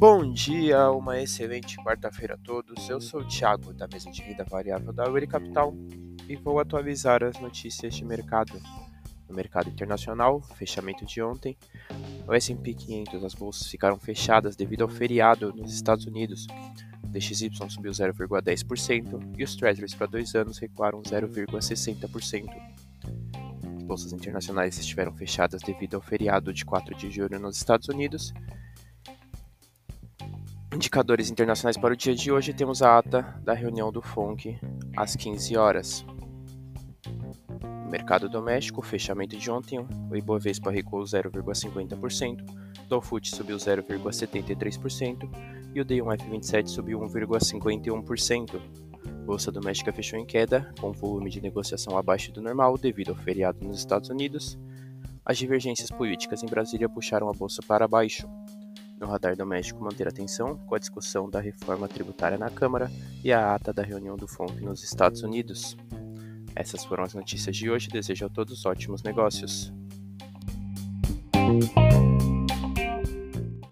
Bom dia, uma excelente quarta-feira a todos. Eu sou o Thiago, da mesa de renda variável da Uri Capital, e vou atualizar as notícias de mercado. No mercado internacional, fechamento de ontem, o S&P 500, as bolsas ficaram fechadas devido ao feriado nos Estados Unidos. O DXY subiu 0,10% e os Treasuries para dois anos recuaram 0,60%. As bolsas internacionais estiveram fechadas devido ao feriado de 4 de julho nos Estados Unidos Indicadores internacionais para o dia de hoje temos a ata da reunião do FONC às 15 horas. Mercado doméstico, fechamento de ontem, o Ibovespa recuou 0,50%, o Dow subiu 0,73% e o D1F27 subiu 1,51%. Bolsa doméstica fechou em queda, com volume de negociação abaixo do normal devido ao feriado nos Estados Unidos. As divergências políticas em Brasília puxaram a bolsa para baixo no radar doméstico manter atenção com a discussão da reforma tributária na Câmara e a ata da reunião do FONC nos Estados Unidos. Essas foram as notícias de hoje. Desejo a todos ótimos negócios.